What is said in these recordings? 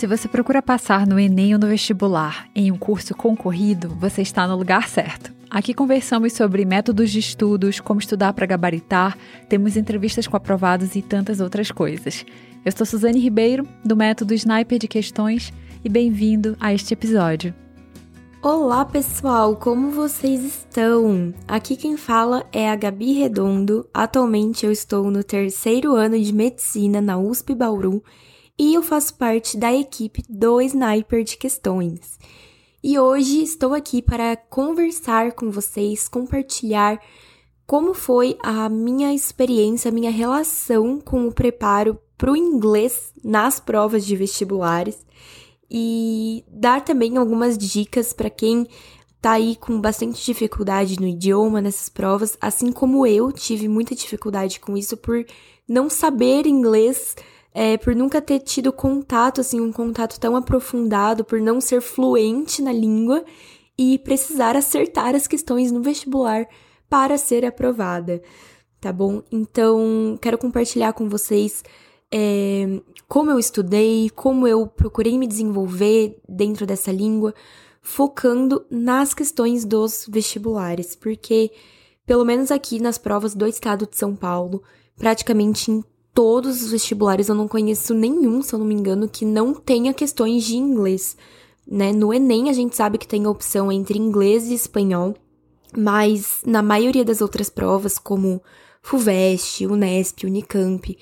Se você procura passar no Enem ou no vestibular em um curso concorrido, você está no lugar certo. Aqui conversamos sobre métodos de estudos, como estudar para gabaritar, temos entrevistas com aprovados e tantas outras coisas. Eu sou Suzane Ribeiro, do método Sniper de Questões, e bem-vindo a este episódio. Olá pessoal, como vocês estão? Aqui quem fala é a Gabi Redondo. Atualmente eu estou no terceiro ano de medicina na USP Bauru e eu faço parte da equipe do Sniper de Questões. E hoje estou aqui para conversar com vocês, compartilhar como foi a minha experiência, a minha relação com o preparo para o inglês nas provas de vestibulares e dar também algumas dicas para quem tá aí com bastante dificuldade no idioma nessas provas, assim como eu tive muita dificuldade com isso por não saber inglês é, por nunca ter tido contato, assim, um contato tão aprofundado, por não ser fluente na língua e precisar acertar as questões no vestibular para ser aprovada, tá bom? Então, quero compartilhar com vocês é, como eu estudei, como eu procurei me desenvolver dentro dessa língua, focando nas questões dos vestibulares, porque, pelo menos aqui nas provas do estado de São Paulo, praticamente em todos os vestibulares, eu não conheço nenhum, se eu não me engano, que não tenha questões de inglês. Né? No Enem a gente sabe que tem a opção entre inglês e espanhol, mas na maioria das outras provas, como FUVEST, Unesp, Unicamp,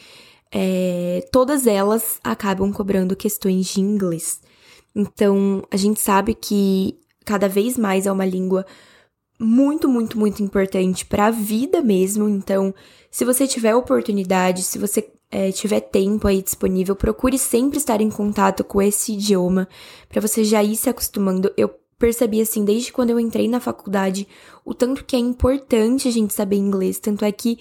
é, todas elas acabam cobrando questões de inglês. Então, a gente sabe que cada vez mais é uma língua muito, muito, muito importante para a vida mesmo. Então, se você tiver oportunidade, se você é, tiver tempo aí disponível, procure sempre estar em contato com esse idioma para você já ir se acostumando. Eu percebi assim desde quando eu entrei na faculdade o tanto que é importante a gente saber inglês. Tanto é que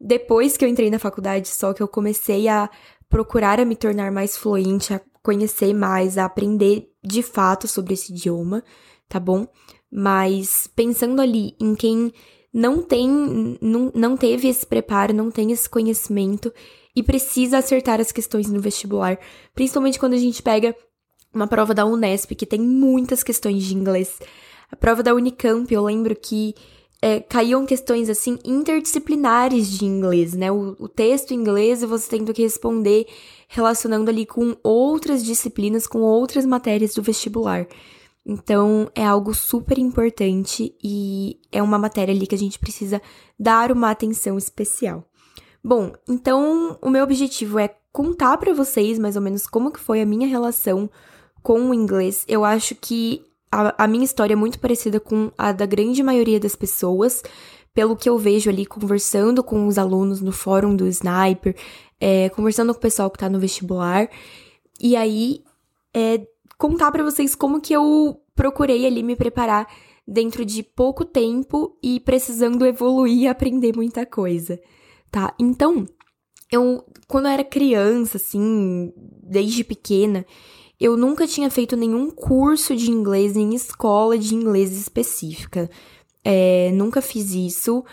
depois que eu entrei na faculdade, só que eu comecei a procurar a me tornar mais fluente, a conhecer mais, a aprender de fato sobre esse idioma, tá bom? Mas pensando ali em quem não tem, não, não teve esse preparo, não tem esse conhecimento e precisa acertar as questões no vestibular, principalmente quando a gente pega uma prova da Unesp que tem muitas questões de inglês. A prova da Unicamp, eu lembro que é, caíam questões assim interdisciplinares de inglês, né? O, o texto em inglês você tendo que responder relacionando ali com outras disciplinas, com outras matérias do vestibular. Então, é algo super importante e é uma matéria ali que a gente precisa dar uma atenção especial. Bom, então o meu objetivo é contar para vocês mais ou menos como que foi a minha relação com o inglês. Eu acho que a, a minha história é muito parecida com a da grande maioria das pessoas, pelo que eu vejo ali conversando com os alunos no fórum do Sniper, é, conversando com o pessoal que tá no vestibular. E aí, é, contar para vocês como que eu procurei ali me preparar dentro de pouco tempo e precisando evoluir e aprender muita coisa, tá? Então, eu quando eu era criança, assim, desde pequena, eu nunca tinha feito nenhum curso de inglês em escola de inglês específica. É, nunca fiz isso.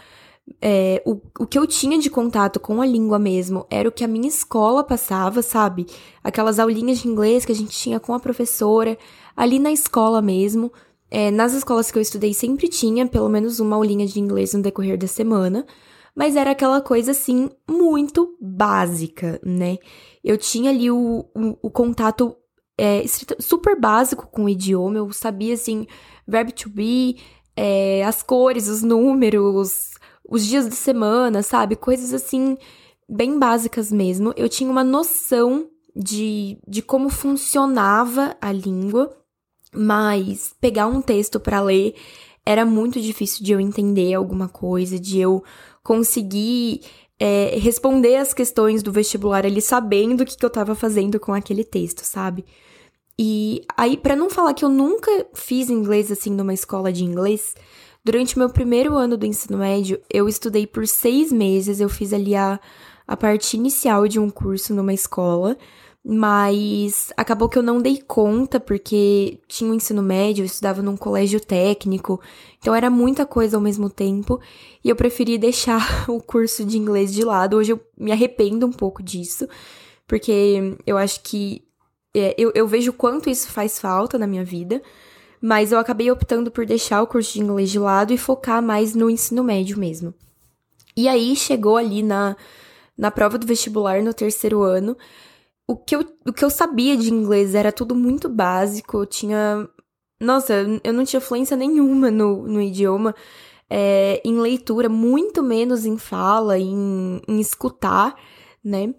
É, o, o que eu tinha de contato com a língua mesmo era o que a minha escola passava, sabe? Aquelas aulinhas de inglês que a gente tinha com a professora, ali na escola mesmo. É, nas escolas que eu estudei sempre tinha pelo menos uma aulinha de inglês no decorrer da semana, mas era aquela coisa assim, muito básica, né? Eu tinha ali o, o, o contato é, super básico com o idioma, eu sabia assim, verb to be, é, as cores, os números, os dias de semana, sabe? Coisas assim, bem básicas mesmo. Eu tinha uma noção de, de como funcionava a língua, mas pegar um texto para ler era muito difícil de eu entender alguma coisa, de eu conseguir é, responder as questões do vestibular ali sabendo o que, que eu tava fazendo com aquele texto, sabe? E aí, para não falar que eu nunca fiz inglês assim numa escola de inglês, Durante o meu primeiro ano do ensino médio, eu estudei por seis meses, eu fiz ali a, a parte inicial de um curso numa escola, mas acabou que eu não dei conta, porque tinha o um ensino médio, eu estudava num colégio técnico, então era muita coisa ao mesmo tempo, e eu preferi deixar o curso de inglês de lado. Hoje eu me arrependo um pouco disso, porque eu acho que é, eu, eu vejo quanto isso faz falta na minha vida, mas eu acabei optando por deixar o curso de inglês de lado e focar mais no ensino médio mesmo. E aí chegou ali na, na prova do vestibular no terceiro ano. O que, eu, o que eu sabia de inglês era tudo muito básico, eu tinha. Nossa, eu não tinha fluência nenhuma no, no idioma. É, em leitura, muito menos em fala, em, em escutar, né?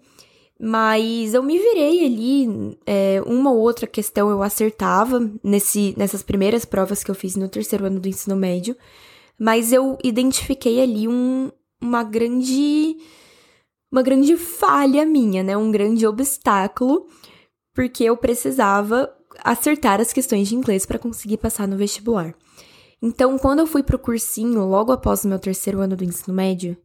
Mas eu me virei ali, é, uma ou outra questão eu acertava nesse, nessas primeiras provas que eu fiz no terceiro ano do ensino médio, mas eu identifiquei ali um, uma grande uma grande falha minha, né? Um grande obstáculo, porque eu precisava acertar as questões de inglês para conseguir passar no vestibular. Então, quando eu fui pro cursinho, logo após o meu terceiro ano do ensino médio,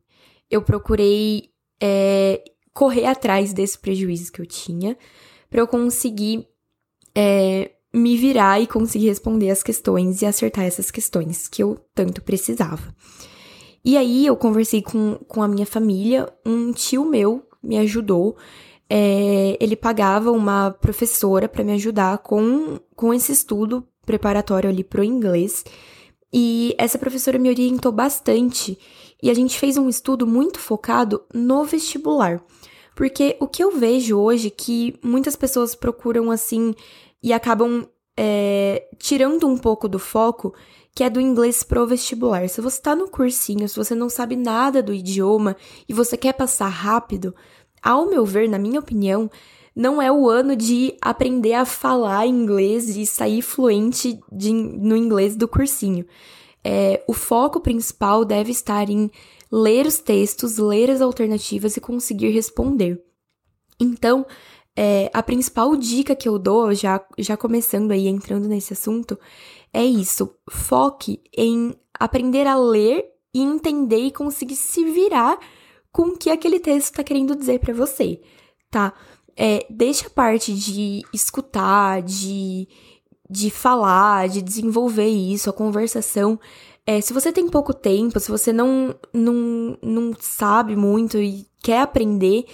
eu procurei é, correr atrás desse prejuízo que eu tinha para eu conseguir é, me virar e conseguir responder as questões e acertar essas questões que eu tanto precisava. E aí eu conversei com, com a minha família, um tio meu me ajudou. É, ele pagava uma professora para me ajudar com, com esse estudo preparatório ali pro inglês. E essa professora me orientou bastante e a gente fez um estudo muito focado no vestibular. Porque o que eu vejo hoje que muitas pessoas procuram assim e acabam é, tirando um pouco do foco, que é do inglês pro vestibular. Se você tá no cursinho, se você não sabe nada do idioma e você quer passar rápido, ao meu ver, na minha opinião, não é o ano de aprender a falar inglês e sair fluente de, no inglês do cursinho. É, o foco principal deve estar em ler os textos, ler as alternativas e conseguir responder. Então, é, a principal dica que eu dou, já, já começando aí, entrando nesse assunto, é isso. Foque em aprender a ler e entender e conseguir se virar com o que aquele texto está querendo dizer para você, tá? É, deixa a parte de escutar, de, de falar, de desenvolver isso, a conversação é, se você tem pouco tempo, se você não, não, não sabe muito e quer aprender,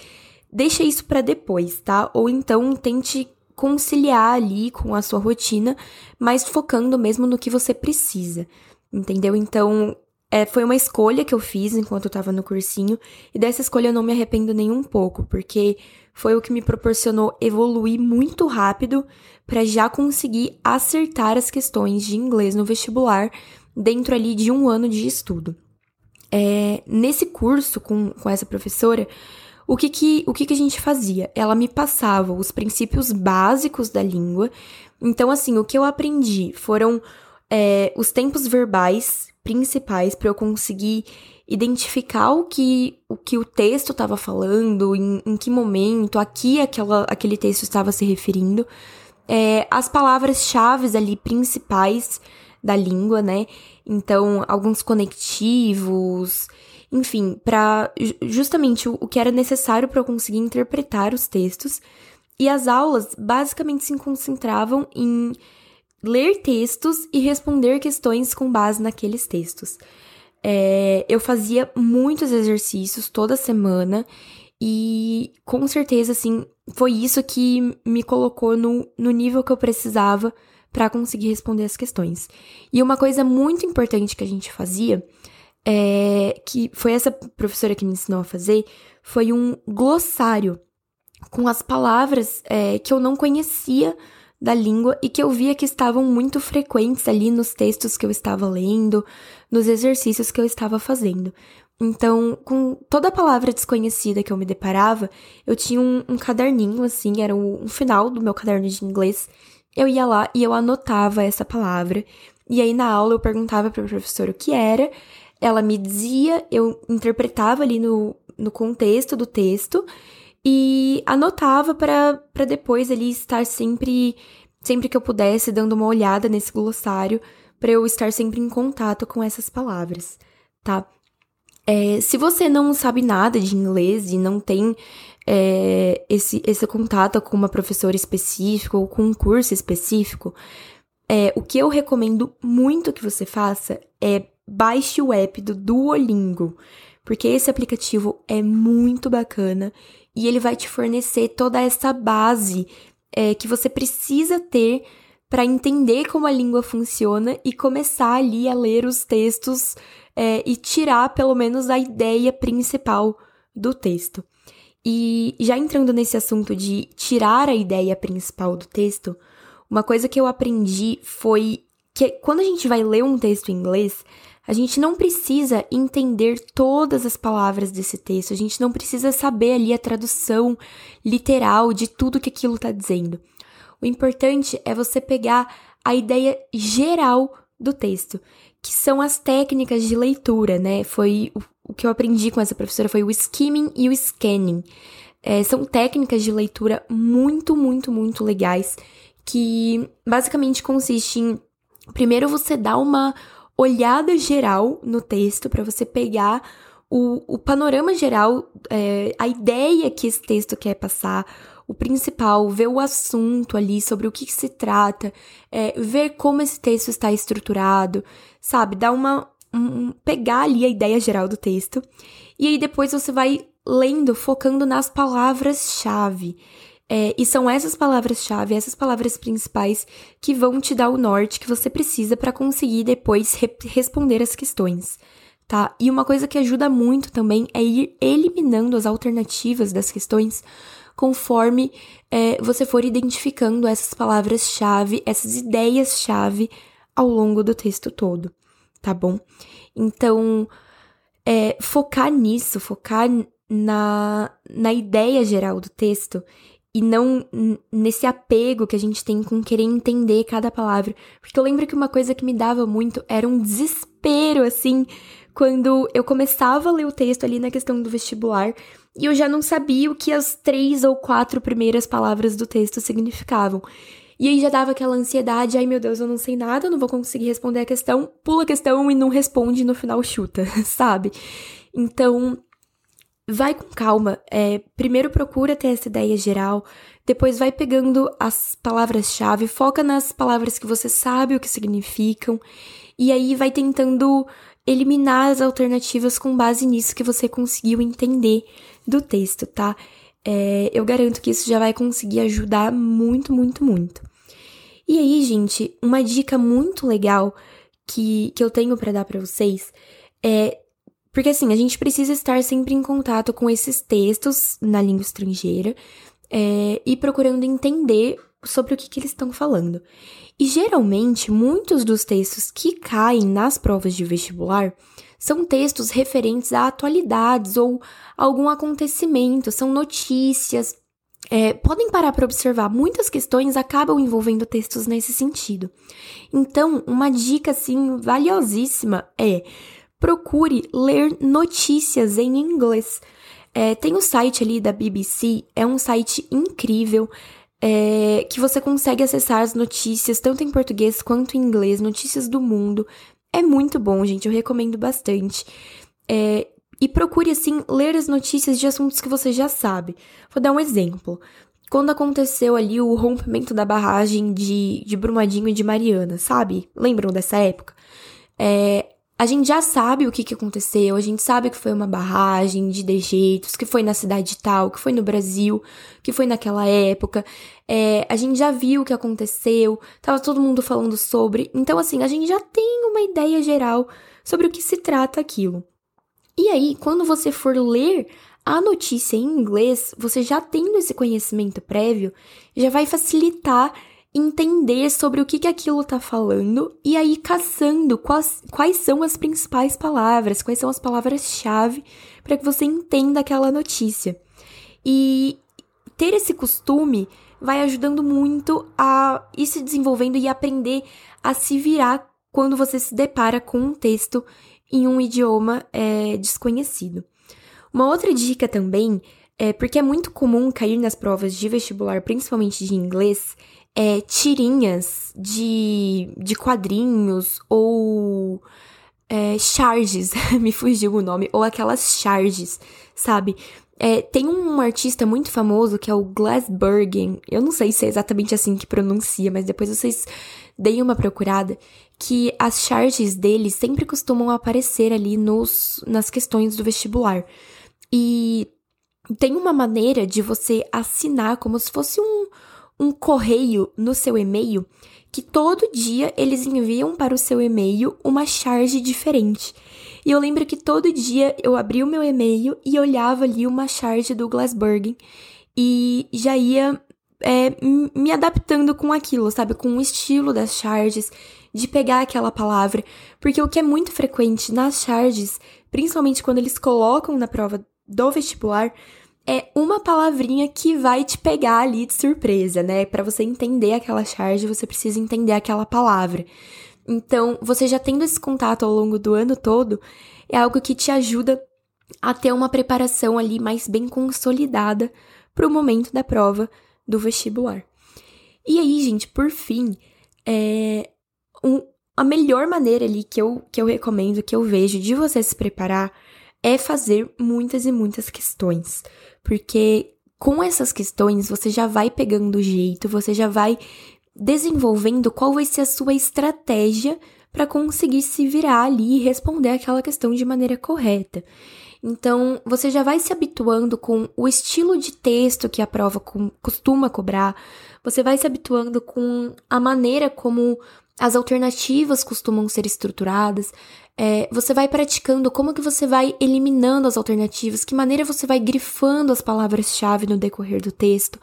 deixa isso para depois, tá? Ou então tente conciliar ali com a sua rotina, mas focando mesmo no que você precisa, entendeu? Então, é, foi uma escolha que eu fiz enquanto eu tava no cursinho, e dessa escolha eu não me arrependo nem um pouco, porque foi o que me proporcionou evoluir muito rápido para já conseguir acertar as questões de inglês no vestibular dentro ali de um ano de estudo. É, nesse curso com, com essa professora, o que que, o que que a gente fazia? Ela me passava os princípios básicos da língua. Então, assim, o que eu aprendi foram é, os tempos verbais principais para eu conseguir identificar o que o, que o texto estava falando, em, em, que momento, a que aquela, aquele texto estava se referindo. É, as palavras-chave ali principais da língua, né? Então, alguns conectivos, enfim, para justamente o, que era necessário para eu conseguir interpretar os textos. E as aulas basicamente se concentravam em ler textos e responder questões com base naqueles textos. É, eu fazia muitos exercícios toda semana e com certeza, assim, foi isso que me colocou no, no nível que eu precisava para conseguir responder as questões. E uma coisa muito importante que a gente fazia, é, que foi essa professora que me ensinou a fazer, foi um glossário com as palavras é, que eu não conhecia da língua e que eu via que estavam muito frequentes ali nos textos que eu estava lendo, nos exercícios que eu estava fazendo. Então, com toda palavra desconhecida que eu me deparava, eu tinha um, um caderninho, assim, era um, um final do meu caderno de inglês, eu ia lá e eu anotava essa palavra. E aí na aula eu perguntava para a professora o que era, ela me dizia, eu interpretava ali no, no contexto do texto e anotava para depois ali estar sempre, sempre que eu pudesse, dando uma olhada nesse glossário, para eu estar sempre em contato com essas palavras, tá? É, se você não sabe nada de inglês e não tem é, esse, esse contato com uma professora específica ou com um curso específico, é, o que eu recomendo muito que você faça é baixe o app do Duolingo, porque esse aplicativo é muito bacana e ele vai te fornecer toda essa base é, que você precisa ter para entender como a língua funciona e começar ali a ler os textos é, e tirar pelo menos a ideia principal do texto. E já entrando nesse assunto de tirar a ideia principal do texto, uma coisa que eu aprendi foi que quando a gente vai ler um texto em inglês, a gente não precisa entender todas as palavras desse texto, a gente não precisa saber ali a tradução literal de tudo que aquilo está dizendo. O importante é você pegar a ideia geral do texto, que são as técnicas de leitura, né? Foi o, o que eu aprendi com essa professora foi o skimming e o scanning. É, são técnicas de leitura muito, muito, muito legais que basicamente consiste em primeiro você dar uma olhada geral no texto para você pegar o, o panorama geral, é, a ideia que esse texto quer passar, o principal, ver o assunto ali, sobre o que, que se trata, é, ver como esse texto está estruturado, sabe? Dar uma. Um, pegar ali a ideia geral do texto. E aí depois você vai lendo, focando nas palavras-chave. É, e são essas palavras-chave, essas palavras principais que vão te dar o norte que você precisa para conseguir depois re responder as questões, tá? E uma coisa que ajuda muito também é ir eliminando as alternativas das questões conforme é, você for identificando essas palavras-chave, essas ideias-chave ao longo do texto todo, tá bom? Então, é, focar nisso, focar na, na ideia geral do texto e não nesse apego que a gente tem com querer entender cada palavra. Porque eu lembro que uma coisa que me dava muito era um desespero, assim, quando eu começava a ler o texto ali na questão do vestibular e eu já não sabia o que as três ou quatro primeiras palavras do texto significavam. E aí já dava aquela ansiedade, ai meu Deus, eu não sei nada, não vou conseguir responder a questão, pula a questão e não responde no final chuta, sabe? Então, vai com calma. É, primeiro procura ter essa ideia geral, depois vai pegando as palavras-chave, foca nas palavras que você sabe o que significam, e aí vai tentando eliminar as alternativas com base nisso que você conseguiu entender do texto, tá? É, eu garanto que isso já vai conseguir ajudar muito, muito, muito. E aí, gente, uma dica muito legal que, que eu tenho para dar para vocês é porque assim, a gente precisa estar sempre em contato com esses textos na língua estrangeira é, e procurando entender sobre o que, que eles estão falando. E geralmente, muitos dos textos que caem nas provas de vestibular são textos referentes a atualidades ou algum acontecimento, são notícias. É, podem parar para observar, muitas questões acabam envolvendo textos nesse sentido. Então, uma dica assim valiosíssima é procure ler notícias em inglês. É, tem o site ali da BBC, é um site incrível. É, que você consegue acessar as notícias tanto em português quanto em inglês, notícias do mundo. É muito bom, gente, eu recomendo bastante. É, e procure, assim, ler as notícias de assuntos que você já sabe. Vou dar um exemplo. Quando aconteceu ali o rompimento da barragem de, de Brumadinho e de Mariana, sabe? Lembram dessa época? É, a gente já sabe o que, que aconteceu, a gente sabe que foi uma barragem de dejeitos, que foi na cidade tal, que foi no Brasil, que foi naquela época. É, a gente já viu o que aconteceu, tava todo mundo falando sobre. Então, assim, a gente já tem uma ideia geral sobre o que se trata aquilo. E aí, quando você for ler a notícia em inglês, você já tendo esse conhecimento prévio, já vai facilitar entender sobre o que, que aquilo está falando e aí caçando quais, quais são as principais palavras, quais são as palavras-chave para que você entenda aquela notícia. E ter esse costume vai ajudando muito a ir se desenvolvendo e aprender a se virar quando você se depara com um texto em um idioma é, desconhecido. Uma outra dica também é porque é muito comum cair nas provas de vestibular, principalmente de inglês, é, tirinhas de, de quadrinhos ou é, charges, me fugiu o nome, ou aquelas charges, sabe? É, tem um artista muito famoso que é o Glassbergen, eu não sei se é exatamente assim que pronuncia, mas depois vocês deem uma procurada, que as charges dele sempre costumam aparecer ali nos, nas questões do vestibular. E tem uma maneira de você assinar como se fosse um, um correio no seu e-mail que todo dia eles enviam para o seu e-mail uma charge diferente. E eu lembro que todo dia eu abria o meu e-mail e olhava ali uma charge do Glassberg e já ia é, me adaptando com aquilo, sabe? Com o estilo das charges, de pegar aquela palavra. Porque o que é muito frequente nas charges, principalmente quando eles colocam na prova do vestibular, é uma palavrinha que vai te pegar ali de surpresa, né? Para você entender aquela charge, você precisa entender aquela palavra. Então, você já tendo esse contato ao longo do ano todo, é algo que te ajuda a ter uma preparação ali mais bem consolidada para o momento da prova do vestibular. E aí, gente, por fim, é um, a melhor maneira ali que eu, que eu recomendo, que eu vejo de você se preparar é fazer muitas e muitas questões. Porque com essas questões você já vai pegando o jeito, você já vai desenvolvendo qual vai ser a sua estratégia para conseguir se virar ali e responder aquela questão de maneira correta. Então, você já vai se habituando com o estilo de texto que a prova costuma cobrar, você vai se habituando com a maneira como as alternativas costumam ser estruturadas, é, você vai praticando como que você vai eliminando as alternativas, que maneira você vai grifando as palavras-chave no decorrer do texto.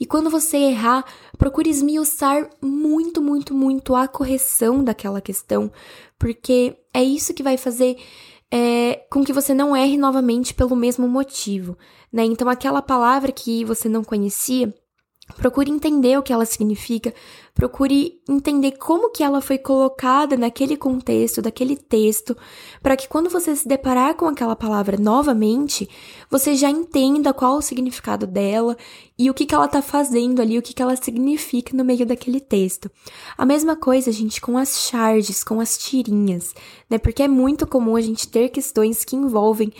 E quando você errar, procure esmiuçar muito, muito, muito a correção daquela questão, porque é isso que vai fazer é, com que você não erre novamente pelo mesmo motivo, né? Então, aquela palavra que você não conhecia, Procure entender o que ela significa, procure entender como que ela foi colocada naquele contexto, daquele texto, para que quando você se deparar com aquela palavra novamente, você já entenda qual o significado dela e o que, que ela está fazendo ali, o que, que ela significa no meio daquele texto. A mesma coisa, gente, com as charges, com as tirinhas, né? Porque é muito comum a gente ter questões que envolvem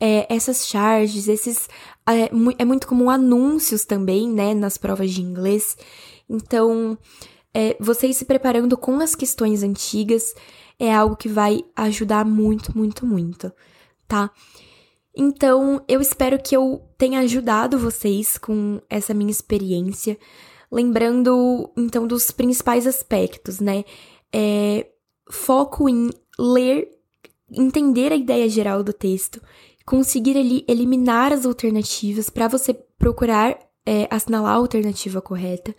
é, essas charges, esses. É, é, muito comum anúncios também, né, nas provas de inglês. Então, é, vocês se preparando com as questões antigas é algo que vai ajudar muito, muito, muito, tá? Então, eu espero que eu tenha ajudado vocês com essa minha experiência. Lembrando, então, dos principais aspectos, né? É, foco em ler, entender a ideia geral do texto, conseguir ali eliminar as alternativas para você procurar é, assinalar a alternativa correta.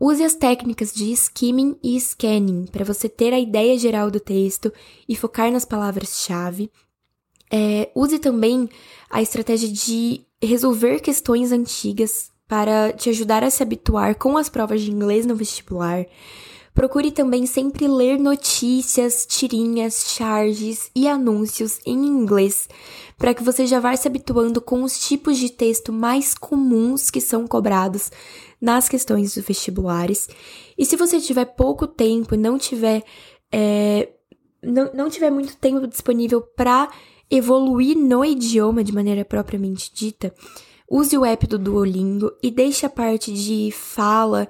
Use as técnicas de skimming e scanning para você ter a ideia geral do texto e focar nas palavras-chave. É, use também a estratégia de resolver questões antigas para te ajudar a se habituar com as provas de inglês no vestibular. Procure também sempre ler notícias, tirinhas, charges e anúncios em inglês, para que você já vá se habituando com os tipos de texto mais comuns que são cobrados nas questões dos vestibulares. E se você tiver pouco tempo e não tiver, é, não, não tiver muito tempo disponível para evoluir no idioma de maneira propriamente dita, use o app do Duolingo e deixe a parte de fala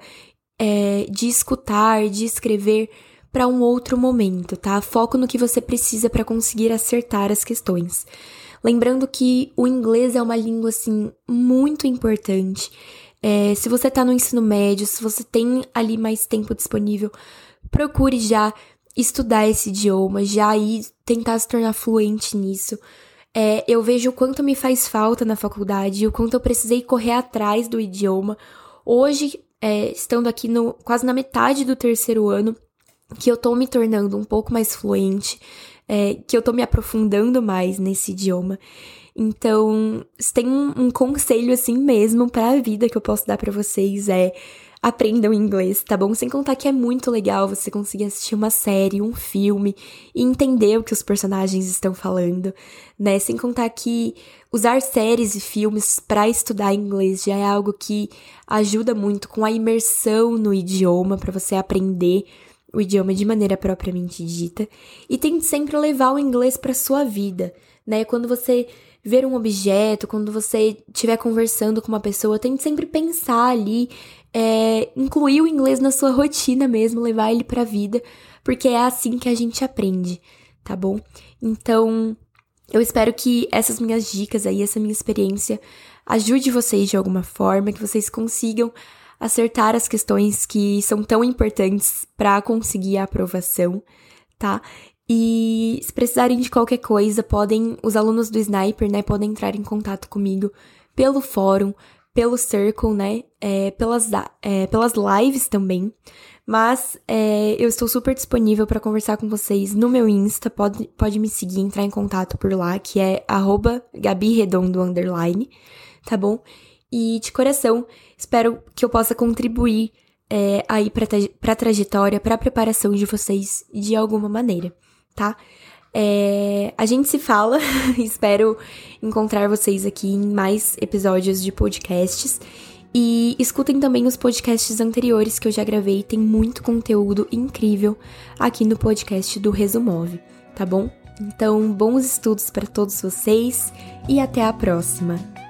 é, de escutar, de escrever para um outro momento, tá? Foco no que você precisa para conseguir acertar as questões. Lembrando que o inglês é uma língua, assim, muito importante. É, se você tá no ensino médio, se você tem ali mais tempo disponível, procure já estudar esse idioma, já ir tentar se tornar fluente nisso. É, eu vejo o quanto me faz falta na faculdade, o quanto eu precisei correr atrás do idioma. Hoje, é, estando aqui no, quase na metade do terceiro ano, que eu tô me tornando um pouco mais fluente, é, que eu tô me aprofundando mais nesse idioma. Então, se tem um, um conselho assim mesmo para a vida que eu posso dar para vocês é aprendam inglês, tá bom? Sem contar que é muito legal você conseguir assistir uma série, um filme e entender o que os personagens estão falando, né? Sem contar que usar séries e filmes para estudar inglês já é algo que ajuda muito com a imersão no idioma para você aprender o idioma de maneira propriamente dita e tente sempre levar o inglês para sua vida, né? Quando você ver um objeto, quando você estiver conversando com uma pessoa, tente sempre pensar ali, é, incluir o inglês na sua rotina mesmo, levar ele para a vida, porque é assim que a gente aprende, tá bom? Então, eu espero que essas minhas dicas aí, essa minha experiência ajude vocês de alguma forma, que vocês consigam acertar as questões que são tão importantes para conseguir a aprovação, tá? E se precisarem de qualquer coisa, podem, os alunos do Sniper, né, podem entrar em contato comigo pelo fórum, pelo Circle, né, é, pelas, é, pelas lives também. Mas é, eu estou super disponível para conversar com vocês no meu Insta, pode, pode me seguir, entrar em contato por lá, que é arroba gabiredondo, underline, tá bom? E de coração, espero que eu possa contribuir é, aí para a trajetória, para a preparação de vocês de alguma maneira, tá? É, a gente se fala, espero encontrar vocês aqui em mais episódios de podcasts. E escutem também os podcasts anteriores que eu já gravei, tem muito conteúdo incrível aqui no podcast do Resumove, tá bom? Então, bons estudos para todos vocês e até a próxima!